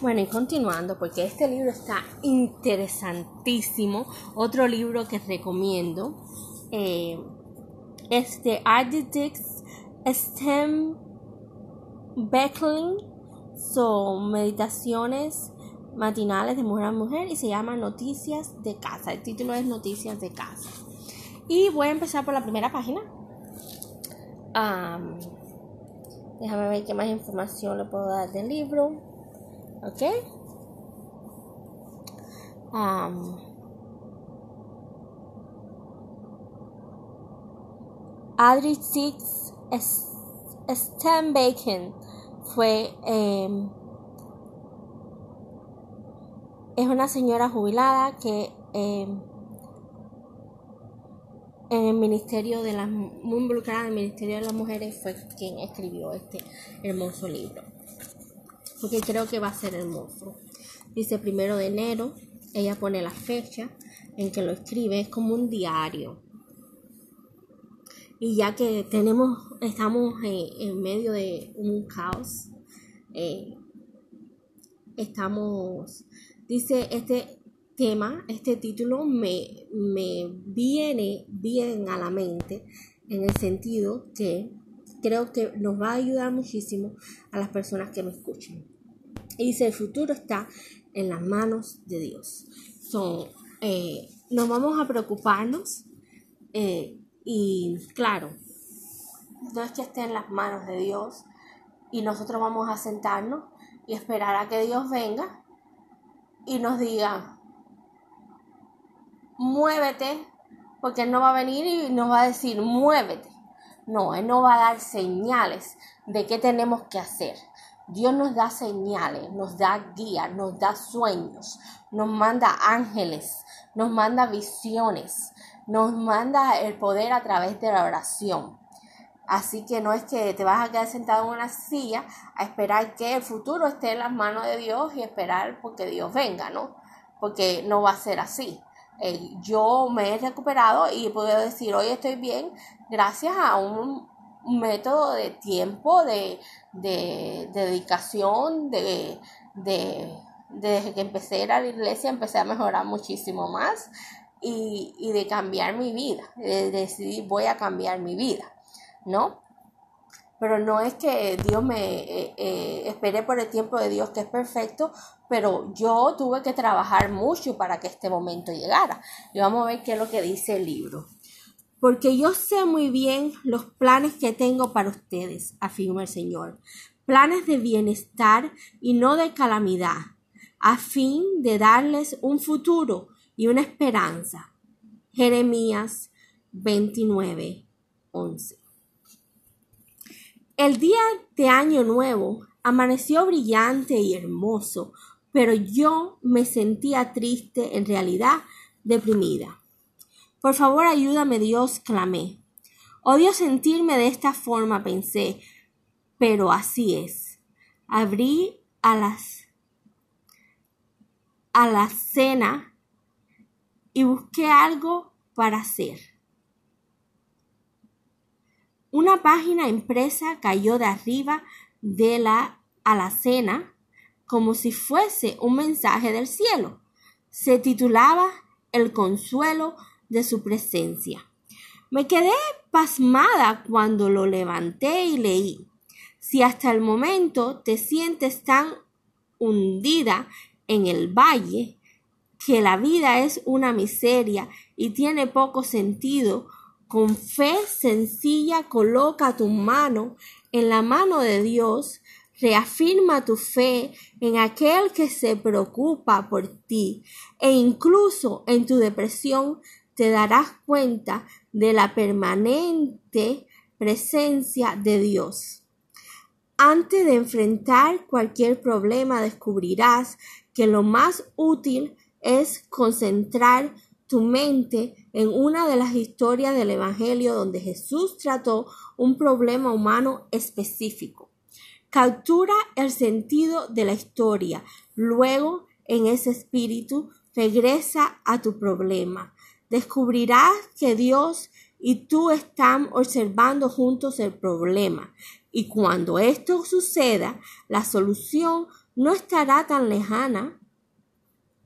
Bueno, y continuando, porque este libro está interesantísimo. Otro libro que recomiendo eh, es de Architects Stem Beckling. Son meditaciones matinales de mujer a mujer y se llama Noticias de Casa. El título es Noticias de Casa. Y voy a empezar por la primera página. déjame ver qué más información le puedo dar del libro. ¿Ok? Um, Adri Six Bacon fue em, es una señora jubilada que em, en el ministerio de las muy involucrada en el ministerio de las mujeres fue quien escribió este hermoso libro porque creo que va a ser hermoso. Dice primero de enero, ella pone la fecha en que lo escribe, es como un diario. Y ya que tenemos, estamos en, medio de un caos, eh, estamos, dice este tema, este título me, me viene bien a la mente en el sentido que creo que nos va a ayudar muchísimo a las personas que me escuchen. Y dice, el futuro está en las manos de Dios. Son, eh, nos vamos a preocuparnos eh, y claro, no es que esté en las manos de Dios y nosotros vamos a sentarnos y esperar a que Dios venga y nos diga, muévete, porque Él no va a venir y nos va a decir, muévete. No, Él no va a dar señales de qué tenemos que hacer. Dios nos da señales, nos da guía, nos da sueños, nos manda ángeles, nos manda visiones, nos manda el poder a través de la oración. Así que no es que te vas a quedar sentado en una silla a esperar que el futuro esté en las manos de Dios y esperar porque Dios venga, ¿no? Porque no va a ser así. Yo me he recuperado y puedo decir, hoy estoy bien gracias a un método de tiempo, de, dedicación, de, desde que empecé a ir a la iglesia empecé a mejorar muchísimo más y, de cambiar mi vida, de decidir voy a cambiar mi vida, ¿no? Pero no es que Dios me eh, eh, esperé por el tiempo de Dios que es perfecto, pero yo tuve que trabajar mucho para que este momento llegara. Y vamos a ver qué es lo que dice el libro. Porque yo sé muy bien los planes que tengo para ustedes, afirma el Señor. Planes de bienestar y no de calamidad, a fin de darles un futuro y una esperanza. Jeremías 29, 11. El día de Año Nuevo amaneció brillante y hermoso, pero yo me sentía triste, en realidad deprimida. Por favor, ayúdame, Dios, clamé. Odio sentirme de esta forma, pensé, pero así es. Abrí a a la cena y busqué algo para hacer. Una página impresa cayó de arriba de la alacena como si fuese un mensaje del cielo. Se titulaba El consuelo de su presencia. Me quedé pasmada cuando lo levanté y leí. Si hasta el momento te sientes tan hundida en el valle que la vida es una miseria y tiene poco sentido, con fe sencilla coloca tu mano en la mano de Dios, reafirma tu fe en aquel que se preocupa por ti e incluso en tu depresión te darás cuenta de la permanente presencia de Dios. Antes de enfrentar cualquier problema descubrirás que lo más útil es concentrar tu mente en una de las historias del Evangelio donde Jesús trató un problema humano específico. Captura el sentido de la historia. Luego, en ese espíritu, regresa a tu problema descubrirás que Dios y tú están observando juntos el problema. Y cuando esto suceda, la solución no estará tan lejana.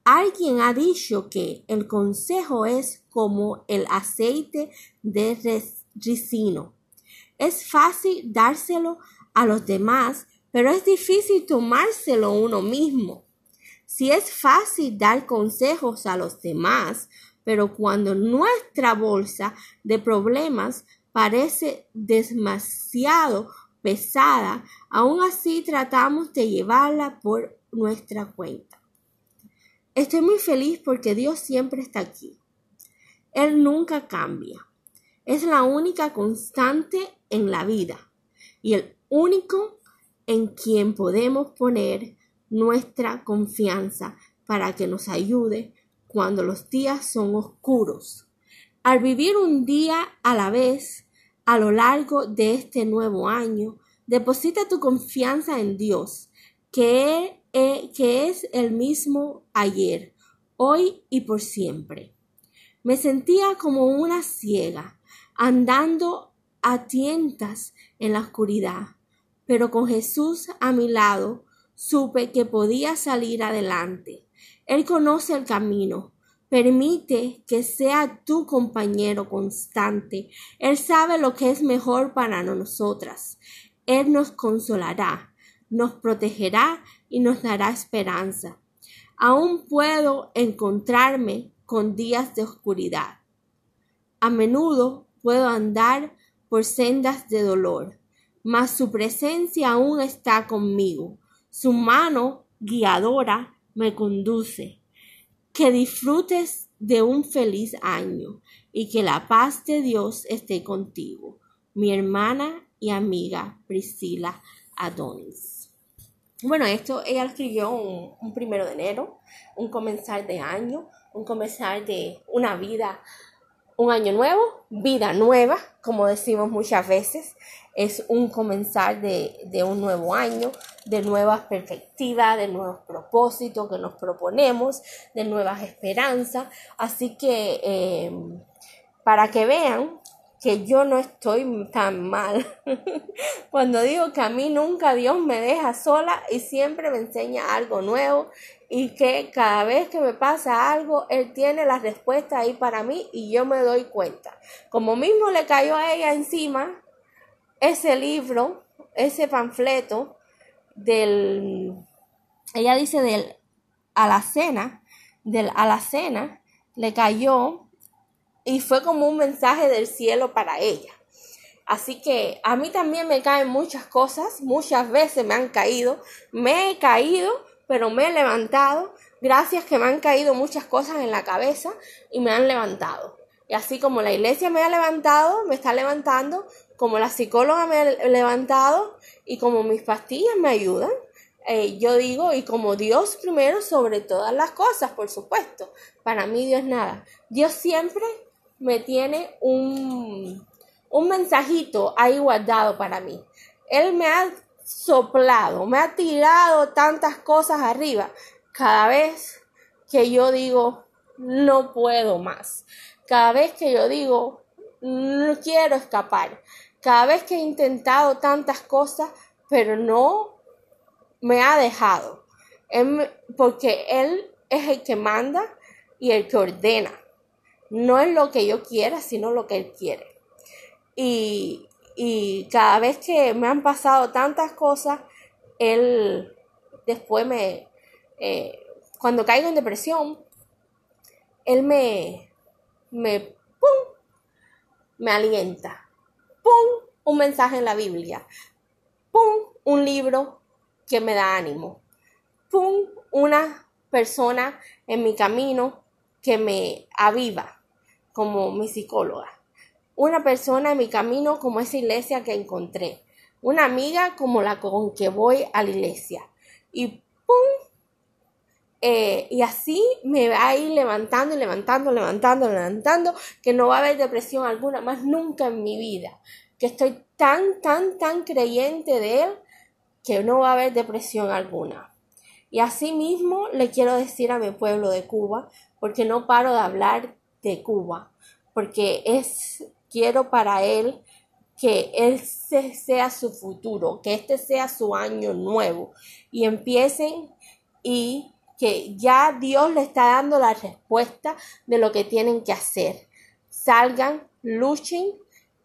Alguien ha dicho que el consejo es como el aceite de ricino. Es fácil dárselo a los demás, pero es difícil tomárselo uno mismo. Si es fácil dar consejos a los demás, pero cuando nuestra bolsa de problemas parece demasiado pesada, aún así tratamos de llevarla por nuestra cuenta. Estoy muy feliz porque Dios siempre está aquí. Él nunca cambia. Es la única constante en la vida y el único en quien podemos poner nuestra confianza para que nos ayude cuando los días son oscuros. Al vivir un día a la vez a lo largo de este nuevo año, deposita tu confianza en Dios, que, que es el mismo ayer, hoy y por siempre. Me sentía como una ciega, andando a tientas en la oscuridad, pero con Jesús a mi lado supe que podía salir adelante. Él conoce el camino. Permite que sea tu compañero constante. Él sabe lo que es mejor para nosotras. Él nos consolará, nos protegerá y nos dará esperanza. Aún puedo encontrarme con días de oscuridad. A menudo puedo andar por sendas de dolor, mas su presencia aún está conmigo. Su mano guiadora me conduce. Que disfrutes de un feliz año y que la paz de Dios esté contigo. Mi hermana y amiga Priscila Adonis. Bueno, esto ella escribió un, un primero de enero, un comenzar de año, un comenzar de una vida un año nuevo, vida nueva, como decimos muchas veces, es un comenzar de, un nuevo año, de nuevas perspectivas, de nuevos propósitos que nos proponemos, de nuevas esperanzas. Así que em, para que vean que yo no estoy tan mal. Cuando digo que a mí nunca Dios me deja sola y siempre me enseña algo nuevo y que cada vez que me pasa algo, Él tiene la respuesta ahí para mí y yo me doy cuenta. Como mismo le cayó a ella encima ese libro, ese panfleto del, ella dice del alacena, del alacena, le cayó y fue como un mensaje del cielo para ella. Así que a mí también me caen muchas cosas, muchas veces me han caído, me he caído, pero me he levantado, gracias que me han caído muchas cosas en la cabeza y me han levantado. Y así como la iglesia me ha levantado, me está levantando, como la psicóloga me ha levantado y como mis pastillas me ayudan, eh, yo digo, y como Dios primero sobre todas las cosas, por supuesto. Para mí Dios nada. Dios siempre me tiene un, un mensajito ahí guardado para mí. Él me ha soplado, me ha tirado tantas cosas arriba cada vez que yo digo, no puedo más. Cada vez que yo digo, no quiero escapar. Cada vez que he intentado tantas cosas, pero no me ha dejado. porque Él es el que manda y el que ordena no es lo que yo quiera, sino lo que Él quiere. Y, cada vez que me han pasado tantas cosas, Él después me, eh, cuando caigo en depresión, Él me, me, ¡pum! me alienta. ¡Pum! Un mensaje en la Biblia. ¡Pum! Un libro que me da ánimo. ¡Pum! Una persona en mi camino que me aviva como mi psicóloga, una persona en mi camino como esa iglesia que encontré, una amiga como la con que voy a la iglesia. Y ¡pum! Eh, y así me va a ir levantando levantando, levantando, levantando, que no va a haber depresión alguna más nunca en mi vida. Que estoy tan, tan, tan creyente de él que no va a haber depresión alguna. Y así mismo le quiero decir a mi pueblo de Cuba, porque no paro de hablar de Cuba, porque es, quiero para él que ese sea su futuro, que este sea su año nuevo y empiecen y que ya Dios le está dando la respuesta de lo que tienen que hacer. Salgan, luchen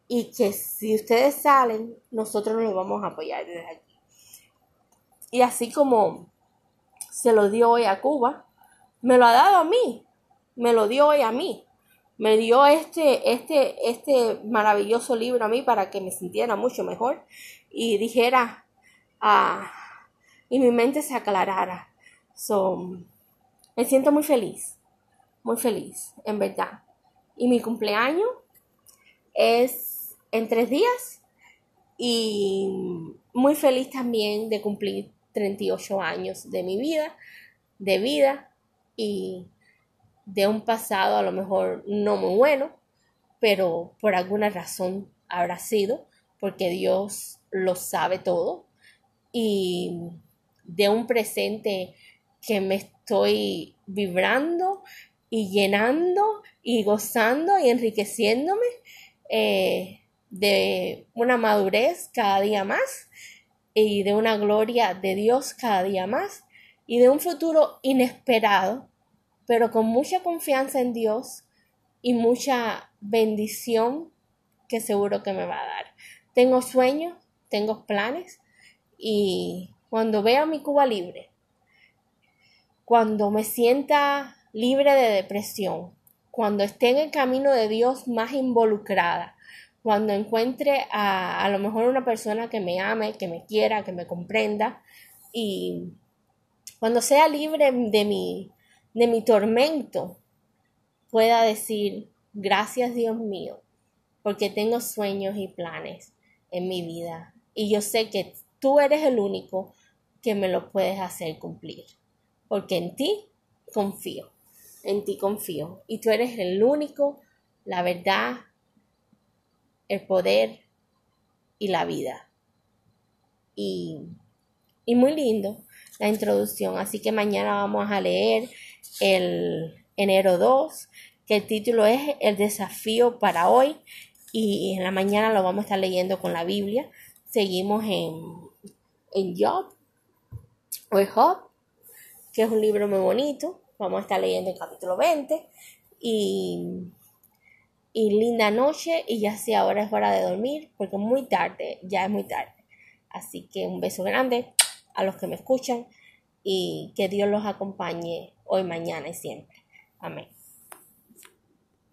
y que si ustedes salen, nosotros los vamos a apoyar desde aquí. Y así como se lo dio hoy a Cuba, me lo ha dado a mí, me lo dio hoy a mí. Me dio este, este, este maravilloso libro a mí para que me sintiera mucho mejor y dijera, ah, y mi mente se aclarara. So, me siento muy feliz, muy feliz, en verdad. Y mi cumpleaños es en tres días y muy feliz también de cumplir 38 años de mi vida, de vida y de un pasado a lo mejor no muy bueno, pero por alguna razón habrá sido, porque Dios lo sabe todo, y de un presente que me estoy vibrando y llenando y gozando y enriqueciéndome eh, de una madurez cada día más y de una gloria de Dios cada día más y de un futuro inesperado, pero con mucha confianza en Dios y mucha bendición que seguro que me va a dar. Tengo sueños, tengo planes y cuando vea mi Cuba libre, cuando me sienta libre de depresión, cuando esté en el camino de Dios más involucrada, cuando encuentre a, a lo mejor una persona que me ame, que me quiera, que me comprenda y cuando sea libre de mi, de mi tormento, pueda decir, gracias Dios mío, porque tengo sueños y planes en mi vida y yo sé que tú eres el único que me lo puedes hacer cumplir, porque en ti confío, en ti confío y tú eres el único, la verdad, el poder y la vida. Y, y muy lindo la introducción. Así que mañana vamos a leer el enero 2, que el título es El desafío para hoy. Y en la mañana lo vamos a estar leyendo con la Biblia. Seguimos en, en Job, o Job, que es un libro muy bonito. Vamos a estar leyendo el capítulo 20. Y y linda noche y ya sea ahora es hora de dormir porque muy tarde, ya es muy tarde. Así que un beso grande a los que me escuchan y que Dios los acompañe hoy, mañana y siempre. Amén.